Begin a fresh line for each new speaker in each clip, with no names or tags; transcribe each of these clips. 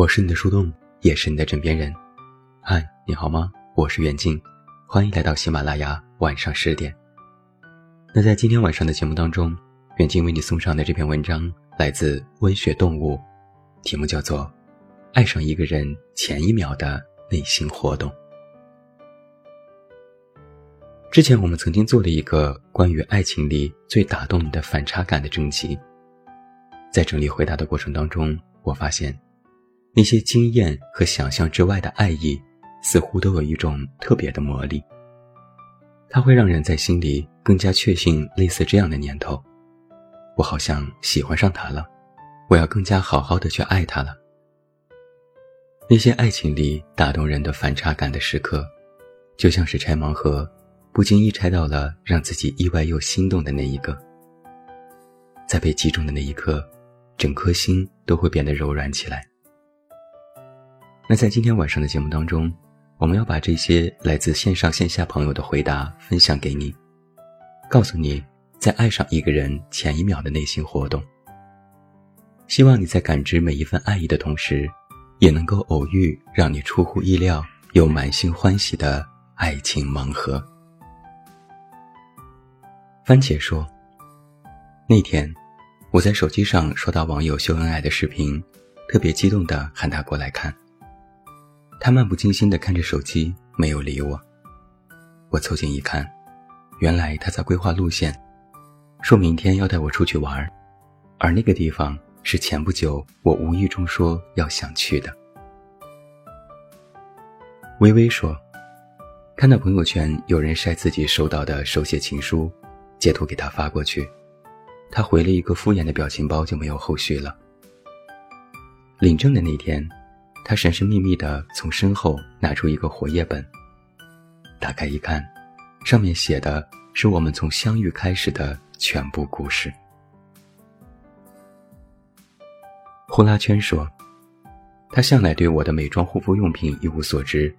我是你的树洞，也是你的枕边人。嗨，你好吗？我是远近，欢迎来到喜马拉雅晚上十点。那在今天晚上的节目当中，远近为你送上的这篇文章来自温血动物，题目叫做《爱上一个人前一秒的内心活动》。之前我们曾经做了一个关于爱情里最打动你的反差感的征集，在整理回答的过程当中，我发现。那些经验和想象之外的爱意，似乎都有一种特别的魔力。它会让人在心里更加确信类似这样的念头：我好像喜欢上他了，我要更加好好的去爱他了。那些爱情里打动人的反差感的时刻，就像是拆盲盒，不经意拆到了让自己意外又心动的那一个。在被击中的那一刻，整颗心都会变得柔软起来。那在今天晚上的节目当中，我们要把这些来自线上线下朋友的回答分享给你，告诉你在爱上一个人前一秒的内心活动。希望你在感知每一份爱意的同时，也能够偶遇让你出乎意料又满心欢喜的爱情盲盒。番茄说：“那天我在手机上刷到网友秀恩爱的视频，特别激动的喊他过来看。”他漫不经心地看着手机，没有理我。我凑近一看，原来他在规划路线，说明天要带我出去玩，而那个地方是前不久我无意中说要想去的。微微说，看到朋友圈有人晒自己收到的手写情书，截图给他发过去，他回了一个敷衍的表情包，就没有后续了。领证的那天。他神神秘秘地从身后拿出一个活页本，打开一看，上面写的是我们从相遇开始的全部故事。呼啦圈说，他向来对我的美妆护肤用品一无所知，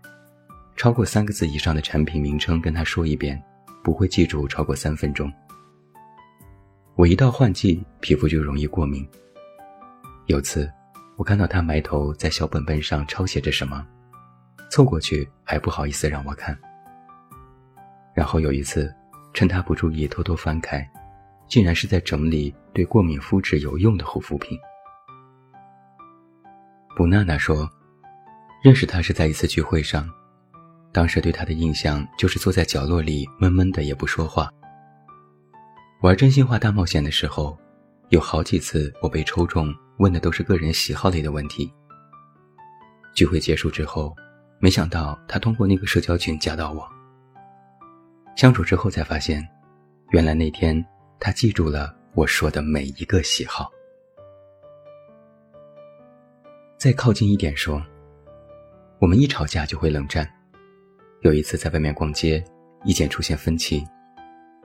超过三个字以上的产品名称跟他说一遍，不会记住超过三分钟。我一到换季，皮肤就容易过敏。有次。我看到他埋头在小本本上抄写着什么，凑过去还不好意思让我看。然后有一次，趁他不注意偷偷翻开，竟然是在整理对过敏肤质有用的护肤品。布娜娜说，认识他是在一次聚会上，当时对他的印象就是坐在角落里闷闷的也不说话。玩真心话大冒险的时候，有好几次我被抽中。问的都是个人喜好类的问题。聚会结束之后，没想到他通过那个社交群加到我。相处之后才发现，原来那天他记住了我说的每一个喜好。再靠近一点说，我们一吵架就会冷战。有一次在外面逛街，意见出现分歧，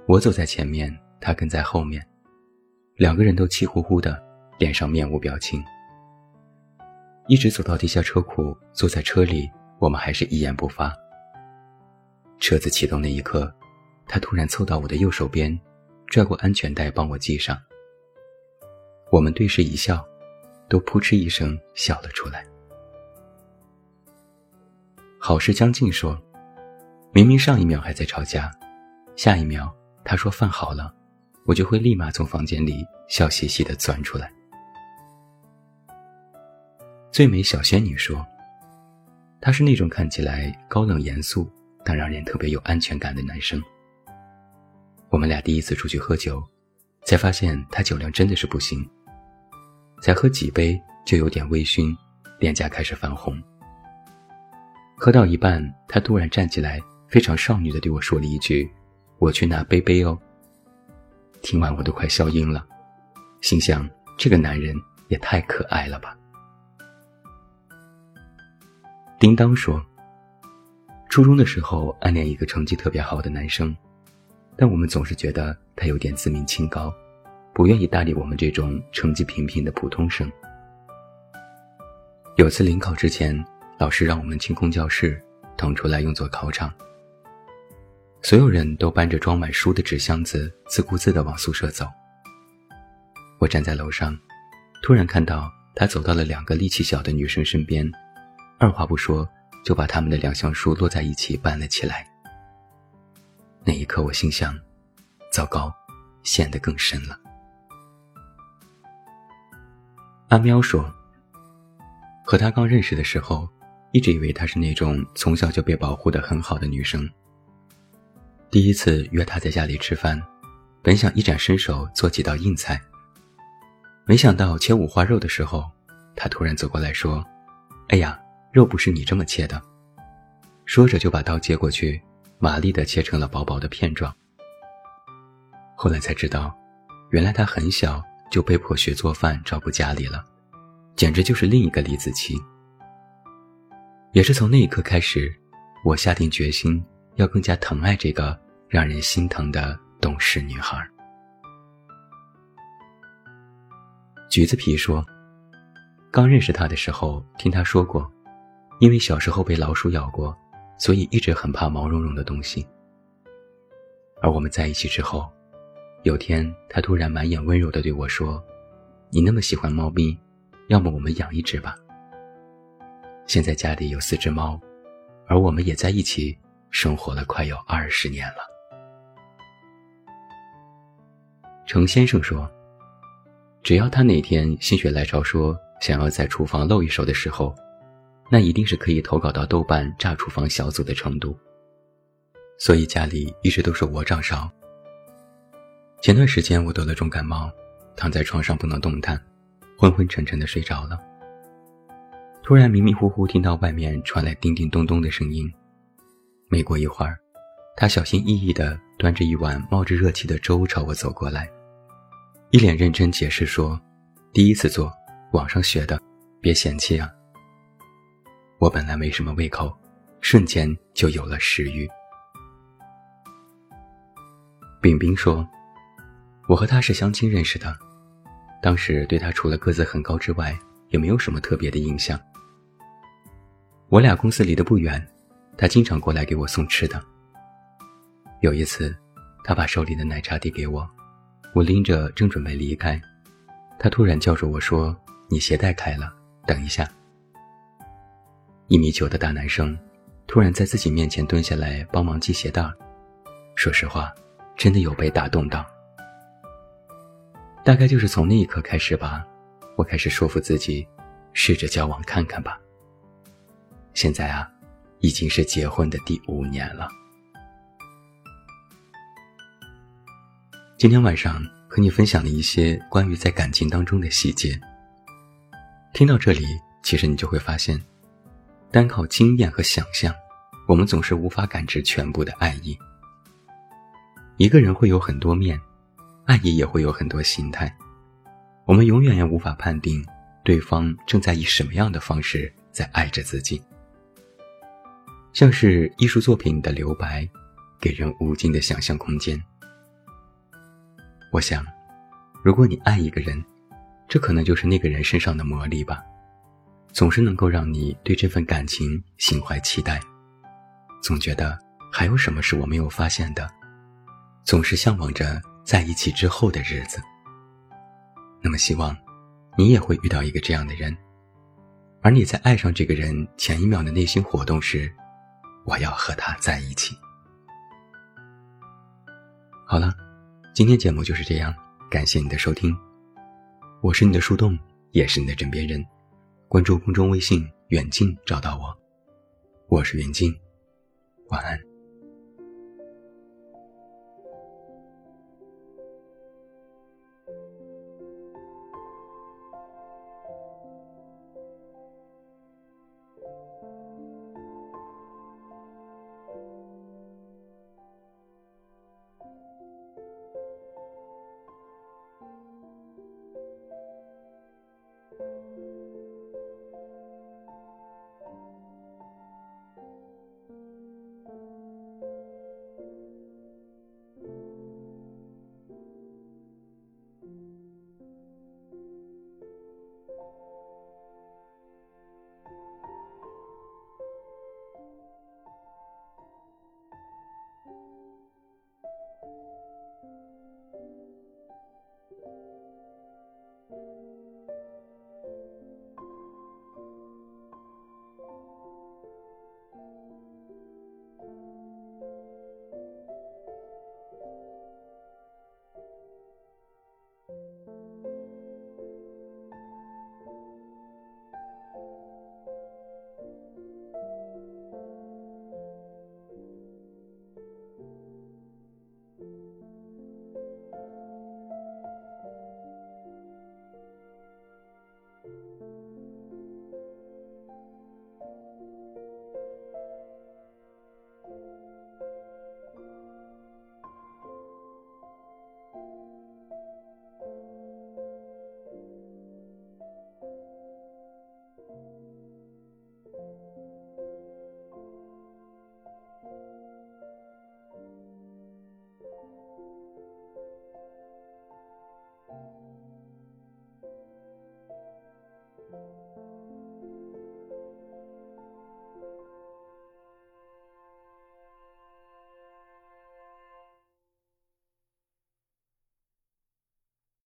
我走在前面，他跟在后面，两个人都气呼呼的。脸上面无表情，一直走到地下车库，坐在车里，我们还是一言不发。车子启动那一刻，他突然凑到我的右手边，拽过安全带帮我系上。我们对视一笑，都扑哧一声笑了出来。好事将近说，明明上一秒还在吵架，下一秒他说饭好了，我就会立马从房间里笑嘻嘻地钻出来。最美小仙女说：“他是那种看起来高冷严肃，但让人特别有安全感的男生。我们俩第一次出去喝酒，才发现他酒量真的是不行。才喝几杯就有点微醺，脸颊开始泛红。喝到一半，他突然站起来，非常少女的对我说了一句：‘我去拿杯杯哦。’听完我都快笑晕了，心想这个男人也太可爱了吧。”叮当说：“初中的时候暗恋一个成绩特别好的男生，但我们总是觉得他有点自命清高，不愿意搭理我们这种成绩平平的普通生。有次临考之前，老师让我们清空教室，腾出来用作考场。所有人都搬着装满书的纸箱子，自顾自地往宿舍走。我站在楼上，突然看到他走到了两个力气小的女生身边，二话不说就把他们的两箱书摞在一起搬了起来。那一刻，我心想：糟糕，陷得更深了。阿喵说：“和他刚认识的时候，一直以为她是那种从小就被保护的很好的女生。第一次约她在家里吃饭，本想一展身手做几道硬菜。”没想到切五花肉的时候，他突然走过来说：“哎呀，肉不是你这么切的。”说着就把刀接过去，麻利地切成了薄薄的片状。后来才知道，原来他很小就被迫学做饭照顾家里了，简直就是另一个李子柒。也是从那一刻开始，我下定决心要更加疼爱这个让人心疼的懂事女孩。橘子皮说：“刚认识他的时候，听他说过，因为小时候被老鼠咬过，所以一直很怕毛茸茸的东西。而我们在一起之后，有天他突然满眼温柔地对我说：‘你那么喜欢猫咪，要么我们养一只吧。’现在家里有四只猫，而我们也在一起生活了快有二十年了。”程先生说。只要他哪天心血来潮说想要在厨房露一手的时候，那一定是可以投稿到豆瓣炸厨房小组的程度。所以家里一直都是我掌勺。前段时间我得了重感冒，躺在床上不能动弹，昏昏沉沉的睡着了。突然迷迷糊糊听到外面传来叮叮咚咚的声音，没过一会儿，他小心翼翼地端着一碗冒着热气的粥朝我走过来。一脸认真解释说：“第一次做，网上学的，别嫌弃啊。”我本来没什么胃口，瞬间就有了食欲。饼饼说：“我和他是相亲认识的，当时对他除了个子很高之外，也没有什么特别的印象。我俩公司离得不远，他经常过来给我送吃的。有一次，他把手里的奶茶递给我。”我拎着，正准备离开，他突然叫住我说：“你鞋带开了，等一下。”一米九的大男生，突然在自己面前蹲下来帮忙系鞋带说实话，真的有被打动到。大概就是从那一刻开始吧，我开始说服自己，试着交往看看吧。现在啊，已经是结婚的第五年了。今天晚上和你分享了一些关于在感情当中的细节。听到这里，其实你就会发现，单靠经验和想象，我们总是无法感知全部的爱意。一个人会有很多面，爱意也会有很多形态，我们永远也无法判定对方正在以什么样的方式在爱着自己。像是艺术作品的留白，给人无尽的想象空间。我想，如果你爱一个人，这可能就是那个人身上的魔力吧，总是能够让你对这份感情心怀期待，总觉得还有什么是我没有发现的，总是向往着在一起之后的日子。那么，希望你也会遇到一个这样的人，而你在爱上这个人前一秒的内心活动是，我要和他在一起。好了。今天节目就是这样，感谢你的收听，我是你的树洞，也是你的枕边人，关注公众微信远近找到我，我是远近，晚安。